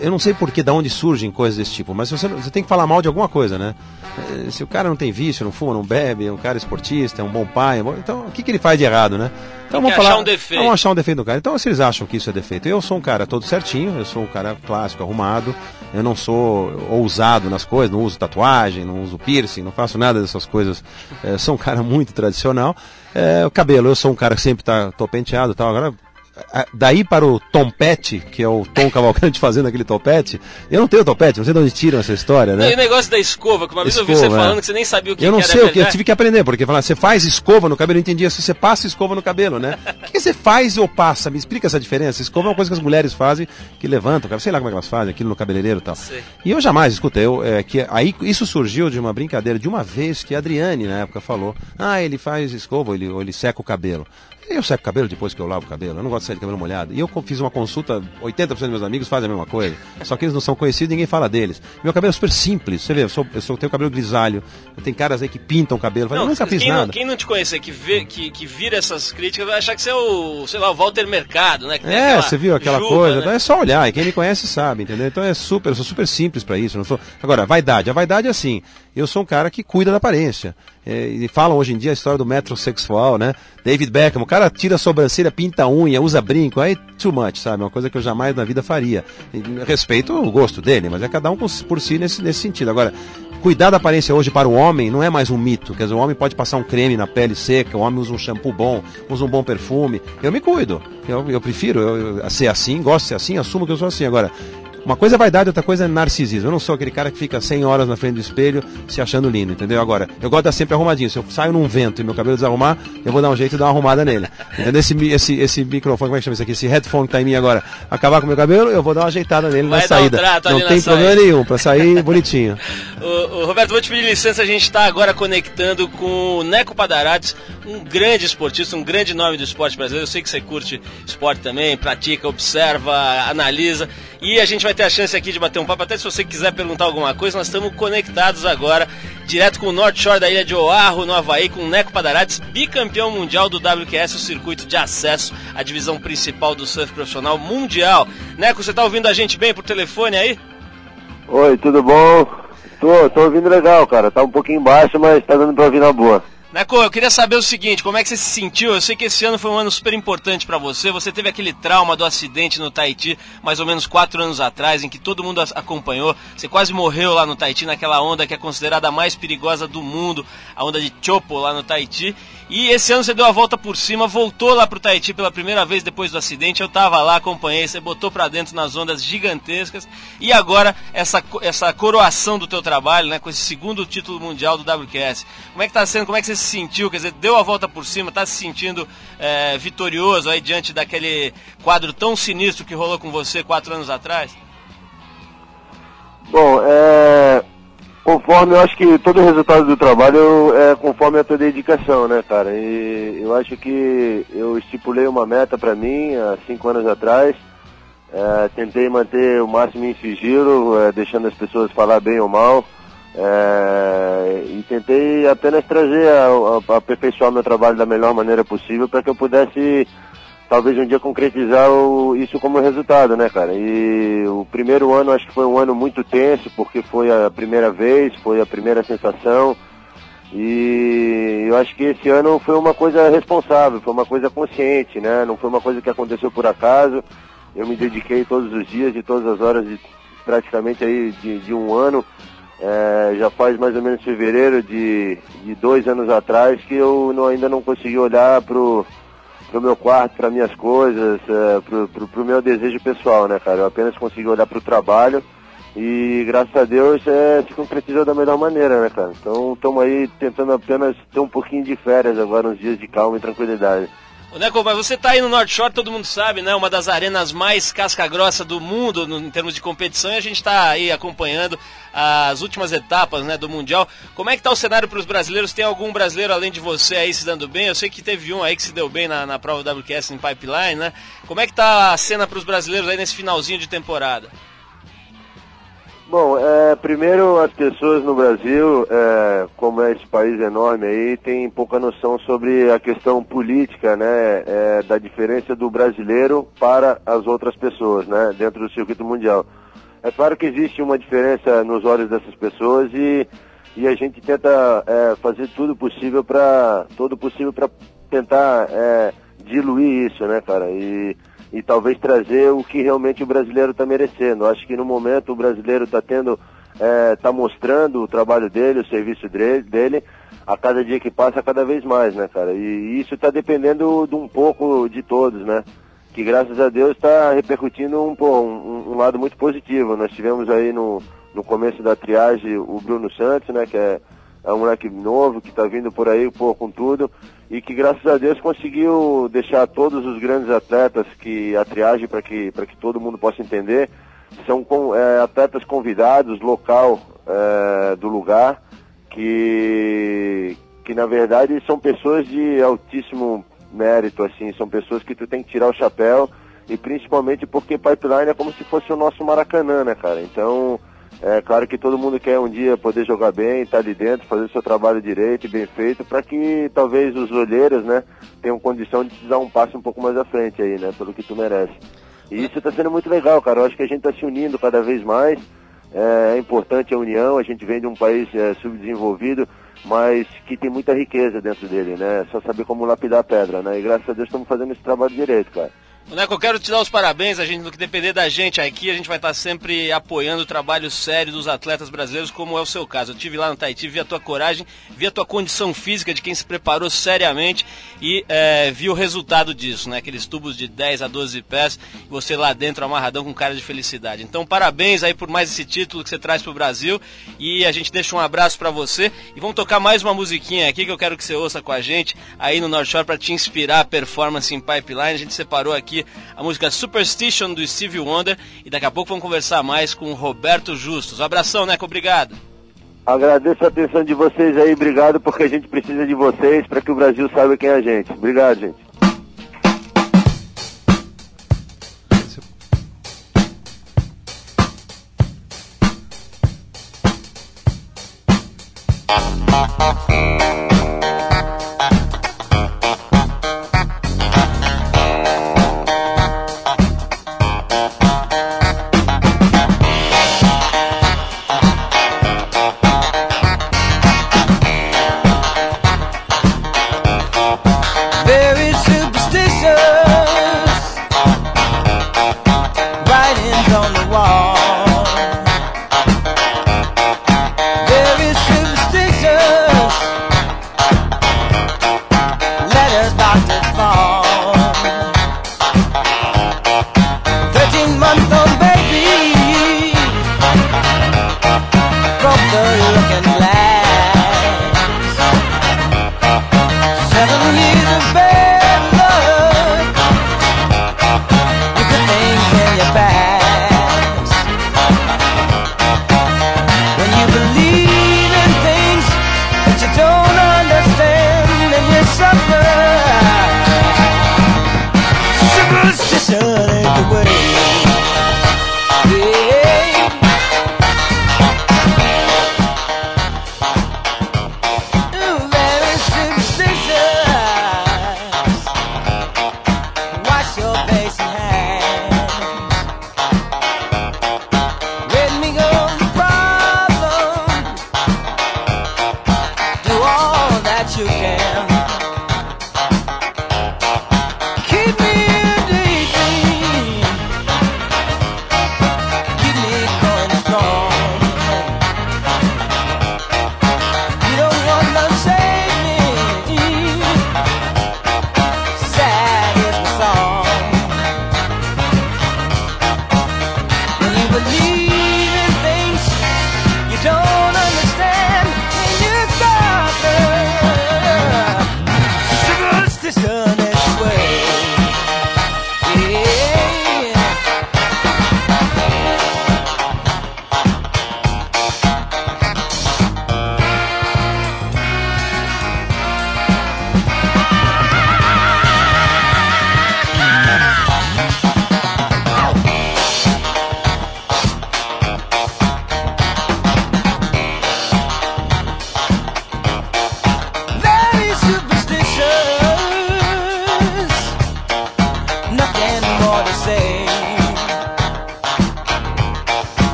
Eu não sei por que, da onde surgem coisas desse tipo, mas você, você tem que falar mal de alguma coisa, né? Eh, se o cara não tem vício, não fuma, não bebe, é um cara esportista, é um bom pai, é então o que, que ele faz de errado, né? Então vamos falar, achar um defeito. Vamos achar um defeito do cara. Então se eles acham que isso é defeito, eu sou um cara todo certinho, eu sou um cara clássico, arrumado, eu não sou ousado nas coisas, não uso tatuagem, não uso piercing, não faço nada dessas coisas. É, sou um cara muito tradicional. É, o cabelo, eu sou um cara que sempre tá, tô penteado e tal. Agora daí para o tompete, que é o Tom Cavalcante fazendo aquele topete, eu não tenho topete, não sei de onde tiram essa história, né? E o negócio da escova, que uma vez escova, eu vi você é. falando que você nem sabia o que Eu não que sei o que, eu tive que aprender, porque falar, você faz escova no cabelo, eu entendia se você passa escova no cabelo, né? o que você faz ou passa? Me explica essa diferença. Escova é uma coisa que as mulheres fazem, que levantam, sei lá como é que elas fazem, aquilo no cabeleireiro e tal. Sei. E eu jamais, escuta, eu, é, que aí isso surgiu de uma brincadeira, de uma vez que a Adriane, na época, falou, ah, ele faz escova, ele, ou ele seca o cabelo. Eu seco o cabelo depois que eu lavo o cabelo. Eu não gosto de sair de cabelo molhado. E eu fiz uma consulta, 80% dos meus amigos fazem a mesma coisa. Só que eles não são conhecidos ninguém fala deles. Meu cabelo é super simples. Você vê, eu, sou, eu sou, tenho cabelo grisalho. Tenho caras aí que pintam o cabelo. Não, eu nunca fiz quem nada. Não, quem não te conhecer, que, vê, que, que vira essas críticas, vai achar que você é o, sei lá, o Walter Mercado, né? é, você viu aquela juba, coisa. Né? Então é só olhar. E quem me conhece sabe, entendeu? Então é super, eu sou super simples para isso. Não sou... Agora, vaidade. A vaidade é assim. Eu sou um cara que cuida da aparência. É, e falam hoje em dia a história do metrosexual, né? David Beckham, o cara tira a sobrancelha, pinta a unha, usa brinco, aí too much, sabe? Uma coisa que eu jamais na vida faria. Respeito o gosto dele, mas é cada um por si nesse, nesse sentido. Agora, cuidar da aparência hoje para o homem não é mais um mito. Quer dizer, o homem pode passar um creme na pele seca, o homem usa um shampoo bom, usa um bom perfume. Eu me cuido. Eu, eu prefiro eu, eu, ser assim, gosto de ser assim, assumo que eu sou assim. Agora, uma coisa é vaidade, outra coisa é narcisismo. Eu não sou aquele cara que fica 100 horas na frente do espelho se achando lindo, entendeu? Agora, eu gosto de estar sempre arrumadinho. Se eu saio num vento e meu cabelo desarrumar, eu vou dar um jeito de dar uma arrumada nele. Entendeu? Esse, esse, esse microfone, como é que chama isso aqui? Esse headphone que tá em mim agora, acabar com meu cabelo, eu vou dar uma ajeitada nele Vai na saída. Um não tem problema nenhum, pra sair bonitinho. o, o, Roberto, vou te pedir licença, a gente está agora conectando com o Neco Padarates, um grande esportista, um grande nome do esporte brasileiro. Eu sei que você curte esporte também, pratica, observa, analisa. E a gente vai ter a chance aqui de bater um papo. Até se você quiser perguntar alguma coisa, nós estamos conectados agora, direto com o North Shore da ilha de Oahu, no Havaí, com o Neco Padarates, bicampeão mundial do WQS, o circuito de acesso à divisão principal do surf profissional mundial. Neco, você está ouvindo a gente bem por telefone aí? Oi, tudo bom? Tô, tô ouvindo legal, cara. Tá um pouquinho baixo, mas tá dando pra ouvir na boa. Neco, eu queria saber o seguinte, como é que você se sentiu? Eu sei que esse ano foi um ano super importante para você. Você teve aquele trauma do acidente no Tahiti, mais ou menos quatro anos atrás, em que todo mundo acompanhou. Você quase morreu lá no Tahiti, naquela onda que é considerada a mais perigosa do mundo, a onda de Chopo lá no Tahiti. E esse ano você deu a volta por cima, voltou lá pro Tahiti pela primeira vez depois do acidente. Eu tava lá, acompanhei, você botou para dentro nas ondas gigantescas. E agora essa, essa coroação do teu trabalho, né, com esse segundo título mundial do WQS. Como é que tá sendo? Como é que você se sentiu? Quer dizer, deu a volta por cima, tá se sentindo é, vitorioso aí diante daquele quadro tão sinistro que rolou com você quatro anos atrás? Bom, é, Conforme eu acho que todo o resultado do trabalho é conforme a tua dedicação, né, cara? E eu acho que eu estipulei uma meta para mim há cinco anos atrás. É, tentei manter o máximo em sigilo, é, deixando as pessoas falar bem ou mal. É, e tentei apenas trazer, a, a, aperfeiçoar meu trabalho da melhor maneira possível para que eu pudesse talvez um dia concretizar o, isso como resultado, né, cara? E o primeiro ano acho que foi um ano muito tenso, porque foi a primeira vez, foi a primeira sensação. E eu acho que esse ano foi uma coisa responsável, foi uma coisa consciente, né? Não foi uma coisa que aconteceu por acaso. Eu me dediquei todos os dias, de todas as horas, de, praticamente aí de, de um ano. É, já faz mais ou menos fevereiro de, de dois anos atrás que eu não, ainda não consegui olhar pro pro meu quarto, para minhas coisas, é, pro, pro, pro, meu desejo pessoal, né, cara? Eu apenas consegui olhar pro trabalho e graças a Deus é, se concretizou da melhor maneira, né, cara? Então estamos aí tentando apenas ter um pouquinho de férias agora, uns dias de calma e tranquilidade. Neco, mas você está aí no North Shore, todo mundo sabe, né? Uma das arenas mais casca-grossa do mundo no, em termos de competição e a gente está aí acompanhando as últimas etapas né, do Mundial. Como é que está o cenário para os brasileiros? Tem algum brasileiro além de você aí se dando bem? Eu sei que teve um aí que se deu bem na, na prova WQS em Pipeline, né? Como é que está a cena para os brasileiros aí nesse finalzinho de temporada? Bom, é, primeiro as pessoas no Brasil, é, como é esse país enorme aí, tem pouca noção sobre a questão política, né, é, da diferença do brasileiro para as outras pessoas, né, dentro do circuito mundial. É claro que existe uma diferença nos olhos dessas pessoas e, e a gente tenta fazer tudo possível para todo possível para tentar diluir isso, né, cara? E e talvez trazer o que realmente o brasileiro está merecendo. Acho que no momento o brasileiro está tendo, está é, mostrando o trabalho dele, o serviço dele, a cada dia que passa cada vez mais, né, cara? E, isso está dependendo de um pouco de todos, né? Que graças a Deus está repercutindo um, um, um, lado muito positivo. Nós tivemos aí no, no começo da triagem o Bruno Santos, né, que é é um moleque novo que está vindo por aí, pô, com tudo, e que graças a Deus conseguiu deixar todos os grandes atletas que a triagem, para que, que todo mundo possa entender, são é, atletas convidados, local é, do lugar, que, que na verdade são pessoas de altíssimo mérito, assim, são pessoas que tu tem que tirar o chapéu, e principalmente porque Pipeline é como se fosse o nosso Maracanã, né, cara? Então, é claro que todo mundo quer um dia poder jogar bem, estar tá ali dentro, fazer o seu trabalho direito e bem feito, para que talvez os olheiros, né, tenham condição de te dar um passo um pouco mais à frente aí, né, pelo que tu merece. E isso está sendo muito legal, cara. Eu acho que a gente está se unindo cada vez mais. É, é, importante a união. A gente vem de um país é, subdesenvolvido, mas que tem muita riqueza dentro dele, né? É só saber como lapidar a pedra, né? E graças a Deus estamos fazendo esse trabalho direito, cara. Neco, eu quero te dar os parabéns, a gente, no que depender da gente aqui, a gente vai estar sempre apoiando o trabalho sério dos atletas brasileiros, como é o seu caso. Eu tive lá no Tahiti, vi a tua coragem, vi a tua condição física de quem se preparou seriamente e é, vi o resultado disso, né? Aqueles tubos de 10 a 12 pés, você lá dentro amarradão com cara de felicidade. Então, parabéns aí por mais esse título que você traz para o Brasil e a gente deixa um abraço para você e vamos tocar mais uma musiquinha aqui que eu quero que você ouça com a gente aí no North Shore para te inspirar a performance em Pipeline. A gente separou aqui a música Superstition do Stevie Wonder e daqui a pouco vamos conversar mais com o Roberto Justus. Um abração, Neco, obrigado. Agradeço a atenção de vocês aí, obrigado, porque a gente precisa de vocês para que o Brasil saiba quem é a gente. Obrigado, gente.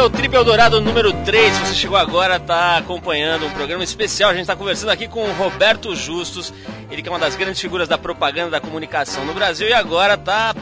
O Trip Eldorado número 3. Se você chegou agora, está acompanhando um programa especial. A gente está conversando aqui com o Roberto Justus, ele que é uma das grandes figuras da propaganda da comunicação no Brasil e agora está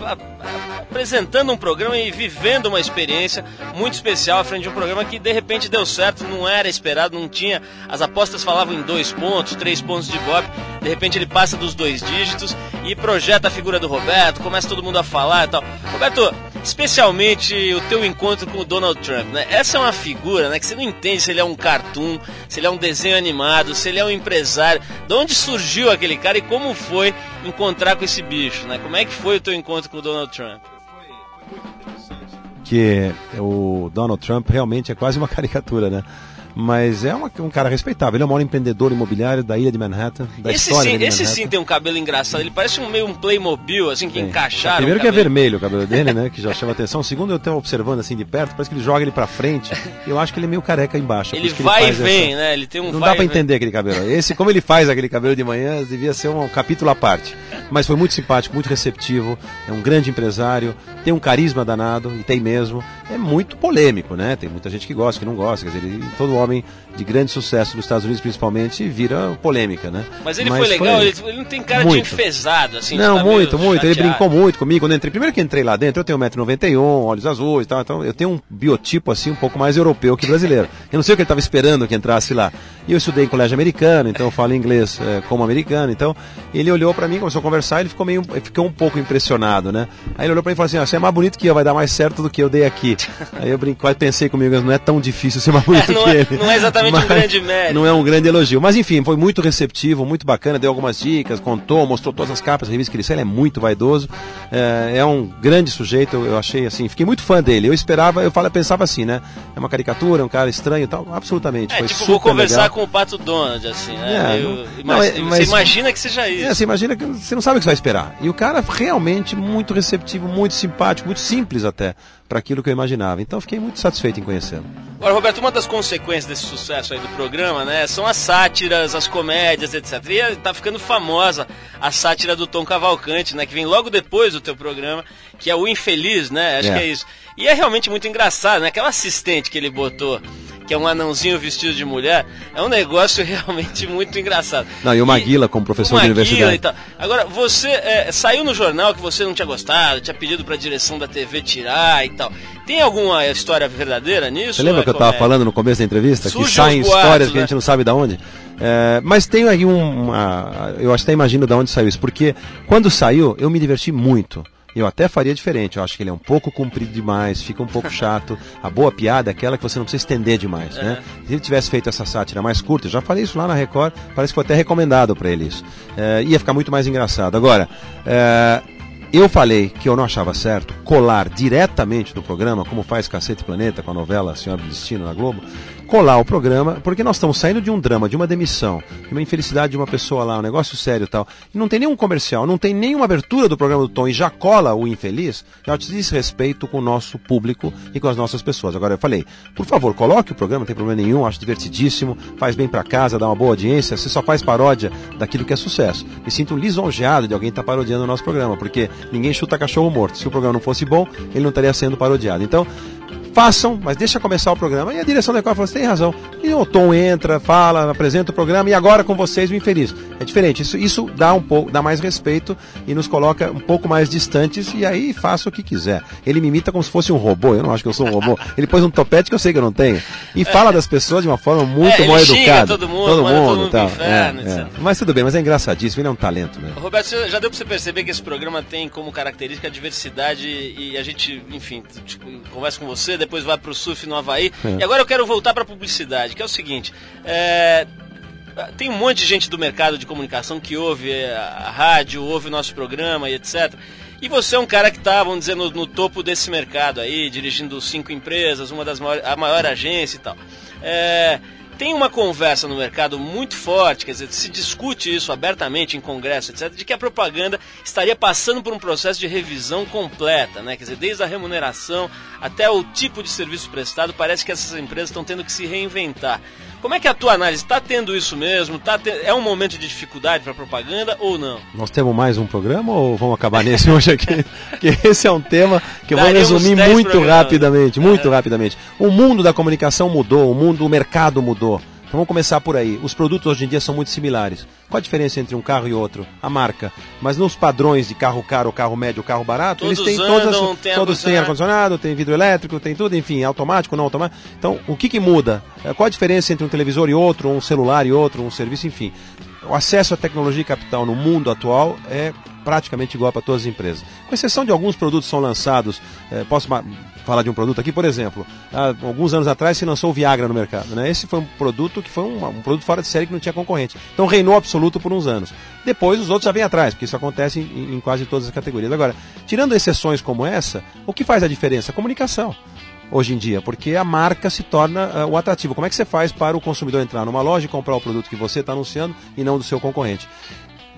apresentando um programa e vivendo uma experiência muito especial à frente de um programa que de repente deu certo, não era esperado, não tinha. As apostas falavam em dois pontos, três pontos de Bob. De repente ele passa dos dois dígitos e projeta a figura do Roberto, começa todo mundo a falar e tal. Roberto, especialmente o teu encontro com o Donald Trump, né? Essa é uma figura, né, que você não entende se ele é um cartoon, se ele é um desenho animado, se ele é um empresário. De onde surgiu aquele cara e como foi encontrar com esse bicho, né? Como é que foi o teu encontro com o Donald Trump? Que o Donald Trump realmente é quase uma caricatura, né? Mas é uma, um cara respeitável. Ele é o maior empreendedor imobiliário da ilha de Manhattan, da esse história sim, Esse sim tem um cabelo engraçado, ele parece um meio um Playmobil, assim, que encaixaram. Primeiro que é vermelho o cabelo dele, né? Que já chama atenção. Segundo, eu estou observando assim de perto, parece que ele joga ele pra frente. Eu acho que ele é meio careca embaixo. Ele vai e faz vem, essa- né? Ele tem um Não dá pra e entender aquele cabelo. Esse, como ele faz aquele cabelo de manhã, devia ser um capítulo à parte. Mas foi muito simpático, muito receptivo. É um grande empresário, tem um carisma danado, e tem mesmo. É muito polêmico, né? Tem muita gente que gosta, que não gosta. Quer dizer, ele- todo homem call me. De grande sucesso nos Estados Unidos, principalmente, vira polêmica, né? Mas ele foi legal, ele, ele não tem cara de Muito. enfesado, assim. Não, tá muito, muito. Ele chateado. brincou muito comigo quando eu entrei. Primeiro que entrei lá dentro, eu tenho 1,91m, olhos azuis e tal. Então eu tenho um biotipo assim um pouco mais europeu que brasileiro. Eu não sei o que ele estava esperando que entrasse lá. E eu estudei em colégio americano, então eu falo inglês eh, como americano. Então ele olhou pra mim, começou a conversar, ele ficou meio, ele ficou um pouco impressionado, né? Aí ele olhou pra mim e falou assim: ah, você é mais bonito que eu, vai dar mais certo do que eu dei aqui. Aí eu brinquei, pensei comigo, não é tão difícil ser mais bonito não que é- ele. não é exatamente um grande mérito. Não é um grande elogio. Mas enfim, foi muito receptivo, muito bacana, deu algumas dicas, contou, mostrou todas as capas, revistas que ele sai, ele é muito vaidoso. É, é um grande sujeito, eu achei assim, fiquei muito fã dele. Eu esperava, eu falo, pensava assim, né? É uma caricatura, um cara estranho e tal. Absolutamente. É, foi tipo, super vou conversar legal. com o Pato Donald, assim, né? É, Meio- não- é- Você mas- imagina que seja isso. É, você imagina que você não sabe o que você vai esperar. E o cara realmente muito receptivo, muito simpático, muito simples até, para aquilo que eu imaginava. Então fiquei muito satisfeito em conhecê-lo. Agora, Roberto, uma das consequências desse sucesso aí do programa, né, são as sátiras, as comédias, etc. E tá ficando famosa a sátira do Tom Cavalcante, né, que vem logo depois do teu programa, que é o Infeliz, né? Acho É. que é isso. E é realmente muito engraçado, né? Aquela assistente que ele botou, que é um anãozinho vestido de mulher, é um negócio realmente muito engraçado. Não, e o Maguila como professor o de Maguila universidade. e tal. Agora, você é, saiu no jornal que você não tinha gostado, tinha pedido pra direção da TV tirar e tal. Tem alguma história verdadeira nisso? Você lembra é que eu estava comédia? falando no começo da entrevista? Surgem que saem os boatos, histórias que né? a gente não sabe de onde. É, mas tem aí um, uma. Eu até imagino de onde saiu isso, porque quando saiu, eu me diverti muito. Eu até faria diferente. Eu acho que ele é um pouco comprido demais, fica um pouco chato. A boa piada é aquela que você não precisa estender demais, né? Se ele tivesse feito essa sátira mais curta, eu já falei isso lá na Record, parece que foi até recomendado para ele isso. É, ia ficar muito mais engraçado. Agora, é, eu falei que eu não achava certo colar diretamente do programa, como faz Cacete Planeta com a novela Senhora do Destino na Globo, colar o programa, porque nós estamos saindo de um drama, de uma demissão, de uma infelicidade de uma pessoa lá, um negócio sério e tal. E não tem nenhum comercial, não tem nenhuma abertura do programa do Tom e já cola o infeliz, eu acho desrespeito com o nosso público e com as nossas pessoas. Agora eu falei, por favor, coloque o programa, não tem problema nenhum, acho divertidíssimo, faz bem pra casa, dá uma boa audiência, você só faz paródia daquilo que é sucesso. Me sinto lisonjeado de alguém estar parodiando o nosso programa, porque ninguém chuta cachorro morto. Se o programa não fosse bom, ele não estaria sendo parodiado. Então, façam, mas deixa começar o programa. E a direção da Record falou, você tem razão. E o Tom entra, fala, apresenta o programa, e agora com vocês o infeliz. É diferente, isso, isso dá um pouco, dá mais respeito e nos coloca um pouco mais distantes, e aí faça o que quiser. Ele me imita como se fosse um robô, eu não acho que eu sou um robô. Ele pôs um topete que eu sei que eu não tenho. E fala das pessoas de uma forma muito É, mal educada. todo mundo, todo mundo pro tal. inferno, É, é. Mas tudo bem, mas é engraçadíssimo, ele é um talento, né? Roberto, já deu pra você perceber que esse programa tem como característica a diversidade e a gente, enfim, tipo, conversa com você, depois vai pro surf no Havaí. É. E agora eu quero voltar pra publicidade, que é o seguinte, é, tem um monte de gente do mercado de comunicação que ouve a rádio, ouve o nosso programa e etc. E você é um cara que está, vamos dizer, no, no topo desse mercado aí, dirigindo cinco empresas, uma das maiores, a maior agência e tal. É, tem uma conversa no mercado muito forte, quer dizer, se discute isso abertamente em congresso, etc., de que a propaganda estaria passando por um processo de revisão completa, né? Quer dizer, desde a remuneração até o tipo de serviço prestado, parece que essas empresas estão tendo que se reinventar. Como é que é a tua análise? Está tendo isso mesmo? Tá te... É um momento de dificuldade para propaganda ou não? Nós temos mais um programa ou vamos acabar nesse hoje aqui? Porque esse é um tema que eu vou resumir muito rapidamente, muito é. rapidamente. O mundo da comunicação mudou, o mundo, o mercado mudou. Então vamos começar por aí. Os produtos hoje em dia são muito similares. Qual a diferença entre um carro e outro? A marca. Mas nos padrões de carro caro, carro médio, carro barato, todos eles têm andam, todas. Tem todos têm ar-condicionado, tem vidro elétrico, tem tudo, enfim, automático, não automático. Então, o que, que muda? É, qual a diferença entre um televisor e outro, um celular e outro, um serviço, enfim? O acesso à tecnologia e capital no mundo atual é praticamente igual para todas as empresas. Com exceção de alguns produtos que são lançados, eh, posso falar de um produto aqui, por exemplo, há alguns anos atrás se lançou o Viagra no mercado. Né? Esse foi um produto que foi um, um, produto fora de série que não tinha concorrente. Então reinou absoluto por uns anos. Depois os outros já vêm atrás, porque isso acontece em, em quase todas as categorias. Agora, tirando exceções como essa, o que faz a diferença? A comunicação hoje em dia, porque a marca se torna uh, o atrativo. Como é que você faz para o consumidor entrar numa loja e comprar o produto que você está anunciando e não do seu concorrente?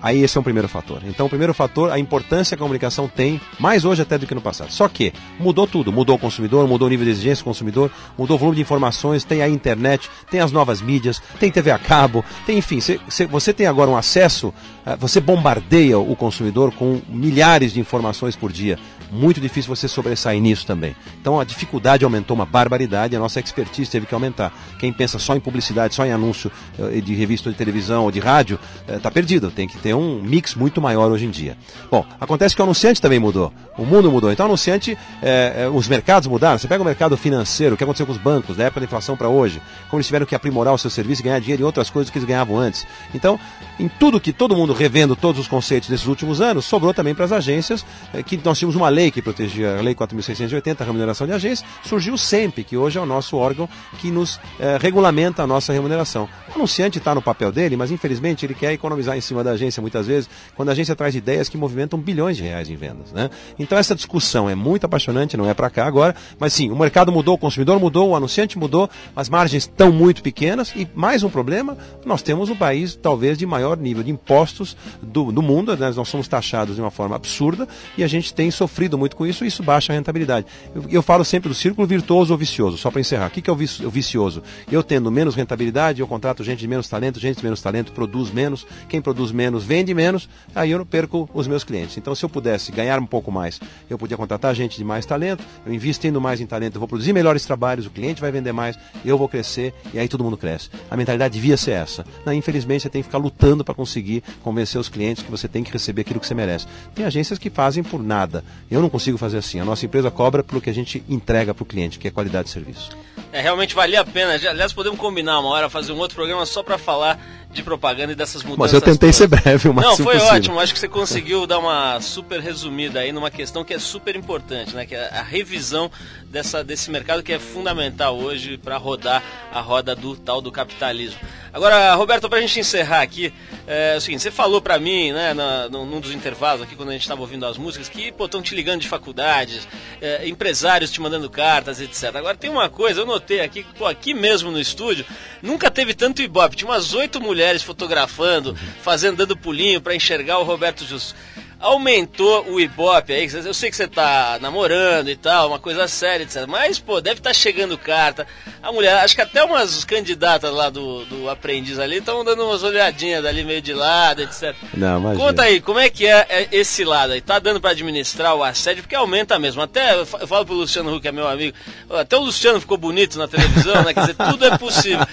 Aí esse é o primeiro fator. Então, o primeiro fator, a importância que a comunicação tem, mais hoje até do que no passado. Só que mudou tudo. Mudou o consumidor, mudou o nível de exigência do consumidor, mudou o volume de informações, tem a internet, tem as novas mídias, tem TV a cabo, tem, enfim, cê, cê, você tem agora um acesso, uh, você bombardeia o consumidor com milhares de informações por dia muito difícil você sobressair nisso também. Então a dificuldade aumentou uma barbaridade, a nossa expertise teve que aumentar. Quem pensa só em publicidade, só em anúncio eh, de revista de televisão ou de rádio, está eh, perdido. Tem que ter um mix muito maior hoje em dia. Bom, acontece que o anunciante também mudou. O mundo mudou. Então o anunciante, é, os mercados mudaram. Você pega o mercado financeiro, o que aconteceu com os bancos, da época da inflação para hoje, como eles tiveram que aprimorar o seu serviço e ganhar dinheiro em outras coisas que eles ganhavam antes. Então, em tudo que todo mundo revendo todos os conceitos desses últimos anos, sobrou também para as agências, que nós tínhamos uma lei lei que protegia a Lei 4.680, a remuneração de agências, surgiu o SEMP, que hoje é o nosso órgão que nos eh, regulamenta a nossa remuneração. O anunciante está no papel dele, mas infelizmente ele quer economizar em cima da agência muitas vezes, quando a agência traz ideias que movimentam bilhões de reais em vendas. Né? Então essa discussão é muito apaixonante, não é para cá agora, mas sim, o mercado mudou, o consumidor mudou, o anunciante mudou, as margens estão muito pequenas e mais um problema, nós temos o país talvez de maior nível de impostos do, do mundo, né? nós somos taxados de uma forma absurda e a gente tem sofrido sofrido muito com isso isso baixa a rentabilidade. Eu, eu falo sempre do círculo virtuoso ou vicioso, só para encerrar. O que, que é o, o vicioso? Eu tendo menos rentabilidade, eu contrato gente de menos talento, gente de menos talento produz menos, quem produz menos vende menos, aí eu perco os meus clientes. Então, se eu pudesse ganhar um pouco mais, eu podia contratar gente de mais talento, eu investindo mais em talento, eu vou produzir melhores trabalhos, o cliente vai vender mais, eu vou crescer e aí todo mundo cresce. A mentalidade devia ser essa. Não, infelizmente, você tem que ficar lutando para conseguir convencer os clientes que você tem que receber aquilo que você merece. Tem agências que fazem por nada. Eu não consigo fazer assim. A nossa empresa cobra pelo que a gente entrega para o cliente, que é qualidade de serviço. É, realmente valia a pena. Aliás, podemos combinar uma hora, fazer um outro programa só para falar de propaganda e dessas mudanças. Mas eu tentei todas. ser breve máximo Não, foi possível. ótimo. Acho que você conseguiu dar uma super resumida aí numa questão que é super importante, né? Que é a revisão dessa, desse mercado que é fundamental hoje para rodar a roda do tal do capitalismo. Agora, Roberto, para a gente encerrar aqui, é, é, o seguinte, você falou para mim, né, na, num dos intervalos aqui, quando a gente estava ouvindo as músicas, que, estão te ligando de faculdades, é, empresários te mandando cartas, etc. Agora, tem uma coisa, eu notei aqui, pô, aqui mesmo no estúdio, nunca teve tanto ibope. Tinha umas oito mulheres fotografando, fazendo, dando pulinho para enxergar o Roberto Justo aumentou o Ibope aí. Eu sei que você tá namorando e tal, uma coisa séria, etc. Mas, pô, deve estar tá chegando carta. A mulher, acho que até umas candidatas lá do, do aprendiz ali estão dando umas olhadinhas ali meio de lado, etc. Não, imagina. Conta aí, como é que é, é esse lado aí? Tá dando para administrar o assédio? Porque aumenta mesmo. Até, eu falo pro Luciano Huck, que é meu amigo, até o Luciano ficou bonito na televisão, né? Quer dizer, tudo é possível.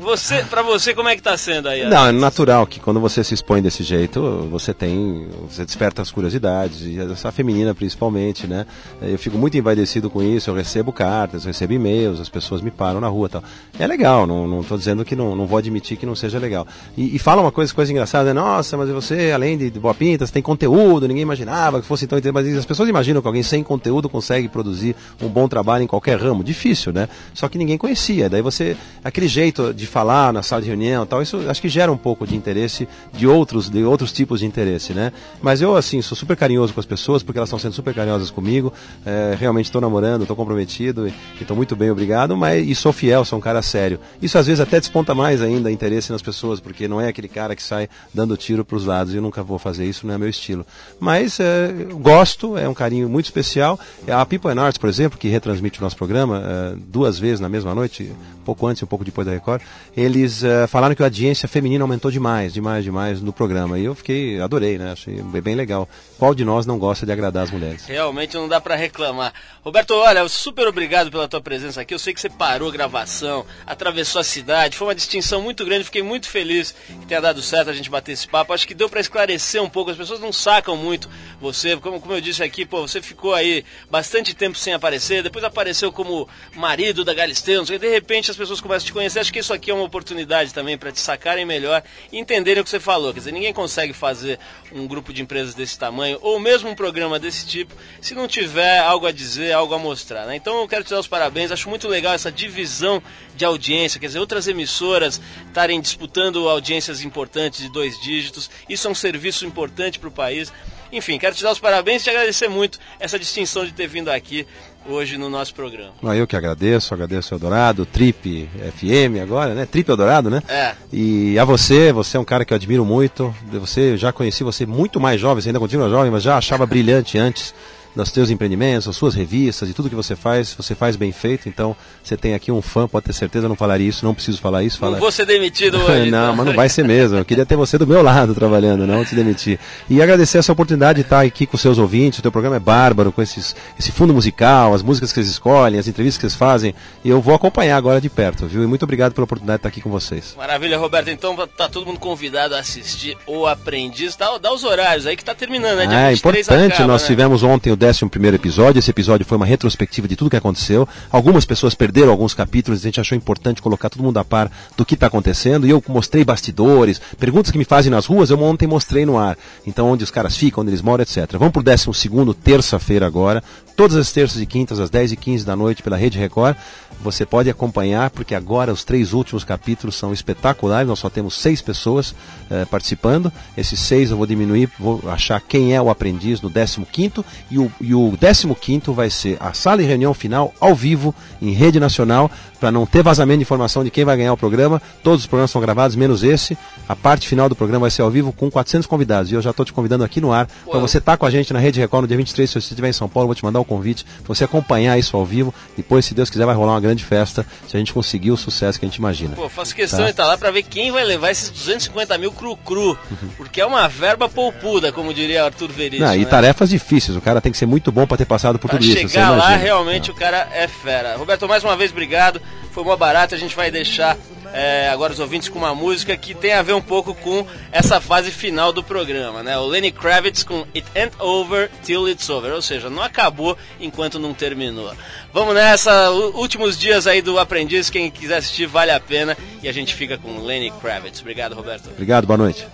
Você, para você, como é que tá sendo aí? Não, é natural que quando você se expõe desse jeito, você tem, você desperta as curiosidades, e essa feminina principalmente, né? Eu fico muito envaidecido com isso, eu recebo cartas, recebo e-mails, as pessoas me param na rua tal. É legal, não estou dizendo que não, não vou admitir que não seja legal. E, e fala uma coisa, coisa engraçada, né? nossa, mas você, além de, de boa pinta, você tem conteúdo, ninguém imaginava que fosse tão mas as pessoas imaginam que alguém sem conteúdo consegue produzir um bom trabalho em qualquer ramo. Difícil, né? Só que ninguém conhecia. Daí você, aquele jeito de falar na sala de reunião tal, isso acho que gera um pouco de interesse de outros, de outros tipos de interesse, né? Mas eu eu, assim, sou super carinhoso com as pessoas, porque elas estão sendo super carinhosas comigo. É, realmente estou namorando, estou comprometido estou muito bem, obrigado. Mas, e sou fiel, sou um cara sério. Isso às vezes até desponta mais ainda interesse nas pessoas, porque não é aquele cara que sai dando tiro para os lados. Eu nunca vou fazer isso, não é meu estilo. Mas é, gosto, é um carinho muito especial. A People and Arts, por exemplo, que retransmite o nosso programa é, duas vezes na mesma noite, pouco antes um pouco depois da Record, eles é, falaram que a audiência feminina aumentou demais, demais, demais no programa. E eu fiquei, adorei, né? Achei bem legal. Qual de nós não gosta de agradar as mulheres? Realmente não dá para reclamar. Roberto, olha, super obrigado pela tua presença aqui. Eu sei que você parou a gravação, atravessou a cidade, foi uma distinção muito grande. Fiquei muito feliz que tenha dado certo a gente bater esse papo. Acho que deu para esclarecer um pouco. As pessoas não sacam muito você. Como, como eu disse aqui, pô, você ficou aí bastante tempo sem aparecer, depois apareceu como marido da Galisteu. De repente as pessoas começam a te conhecer. Acho que isso aqui é uma oportunidade também para te sacarem melhor e entenderem o que você falou. Quer dizer, ninguém consegue fazer um grupo de empresas desse tamanho ou mesmo um programa desse tipo se não tiver algo a dizer, algo a mostrar. Né? Então eu quero te dar os parabéns. Acho muito legal essa divisão de audiência, quer dizer, outras emissoras estarem disputando audiências importantes de dois dígitos. Isso é um serviço importante para o país. Enfim, quero te dar os parabéns e te agradecer muito essa distinção de ter vindo aqui hoje no nosso programa. Ah, eu que agradeço, agradeço ao Eldorado, Trip FM agora, né? Trip Eldorado, né? É. E a você, você é um cara que eu admiro muito. Você já conheci você muito mais jovem, você ainda continua jovem, mas já achava brilhante antes dos teus empreendimentos, das suas revistas e tudo que você faz, você faz bem feito. Então, você tem aqui um fã, pode ter certeza, não falaria isso, não preciso falar isso. Fala... Não vou ser demitido hoje. não, então. mas não vai ser mesmo. Eu queria ter você do meu lado trabalhando, não te demitir. E agradecer essa oportunidade de estar aqui com seus ouvintes. O teu programa é bárbaro, com esses, esse fundo musical, as músicas que eles escolhem, as entrevistas que eles fazem. E eu vou acompanhar agora de perto, viu? E muito obrigado pela oportunidade de estar aqui com vocês. Maravilha, Roberto. Então tá todo mundo convidado a assistir O Aprendiz. Dá, dá os horários aí que tá terminando, né? Dia é importante. Acaba, nós né? tivemos ontem o 11 primeiro episódio. Esse episódio foi uma retrospectiva de tudo que aconteceu. Algumas pessoas perderam alguns capítulos, a gente achou importante colocar todo mundo a par do que está acontecendo. E eu mostrei bastidores, perguntas que me fazem nas ruas, eu ontem mostrei no ar. Então, onde os caras ficam, onde eles moram, etc. Vamos para o 12 terça-feira agora. Todas as terças e quintas, às 10h15 da noite, pela Rede Record. Você pode acompanhar, porque agora os três últimos capítulos são espetaculares. Nós só temos seis pessoas eh, participando. Esses seis eu vou diminuir, vou achar quem é o aprendiz no 15 e o, e o 15 vai ser a sala de reunião final ao vivo, em rede nacional, para não ter vazamento de informação de quem vai ganhar o programa. Todos os programas são gravados, menos esse. A parte final do programa vai ser ao vivo com 400 convidados. E eu já estou te convidando aqui no ar para você estar tá com a gente na Rede Record no dia 23. Se você estiver em São Paulo, eu vou te mandar o convite para você acompanhar isso ao vivo. Depois, se Deus quiser, vai rolar uma grande festa se a gente conseguir o sucesso que a gente imagina. Pô, faço questão tá? de estar lá para ver quem vai levar esses 250 mil cru-cru. Porque é uma verba poupuda, como diria Arthur Veríssimo. Não, e né? tarefas difíceis. O cara tem que ser muito bom para ter passado por pra tudo chegar isso. Chegar lá, realmente Não. o cara é fera. Roberto, mais uma vez, obrigado. Foi mó barato. A gente vai deixar é, agora os ouvintes com uma música que tem a ver um pouco com essa fase final do programa, né? O Lenny Kravitz com It Ain't Over Till It's Over, ou seja, não acabou enquanto não terminou. Vamos nessa, últimos dias aí do Aprendiz, quem quiser assistir vale a pena e a gente fica com Lenny Kravitz. Obrigado, Roberto. Obrigado, boa noite.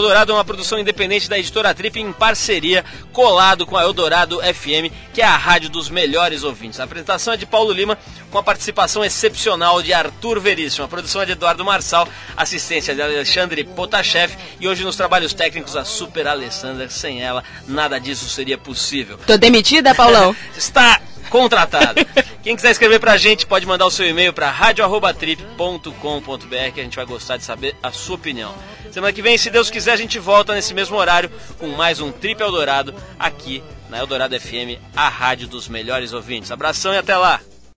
Eldorado é uma produção independente da editora Trip em parceria, colado com a Eldorado FM, que é a rádio dos melhores ouvintes. A apresentação é de Paulo Lima, com a participação excepcional de Arthur Veríssimo. A produção é de Eduardo Marçal, assistência de Alexandre Potashev e hoje nos trabalhos técnicos a Super Alessandra. Sem ela, nada disso seria possível. Tô demitida, Paulão? Está contratado. Quem quiser escrever pra gente pode mandar o seu e-mail para radio@trip.com.br que a gente vai gostar de saber a sua opinião. Semana que vem, se Deus quiser, a gente volta nesse mesmo horário com mais um Trip Eldorado aqui na Eldorado FM, a rádio dos melhores ouvintes. Abração e até lá.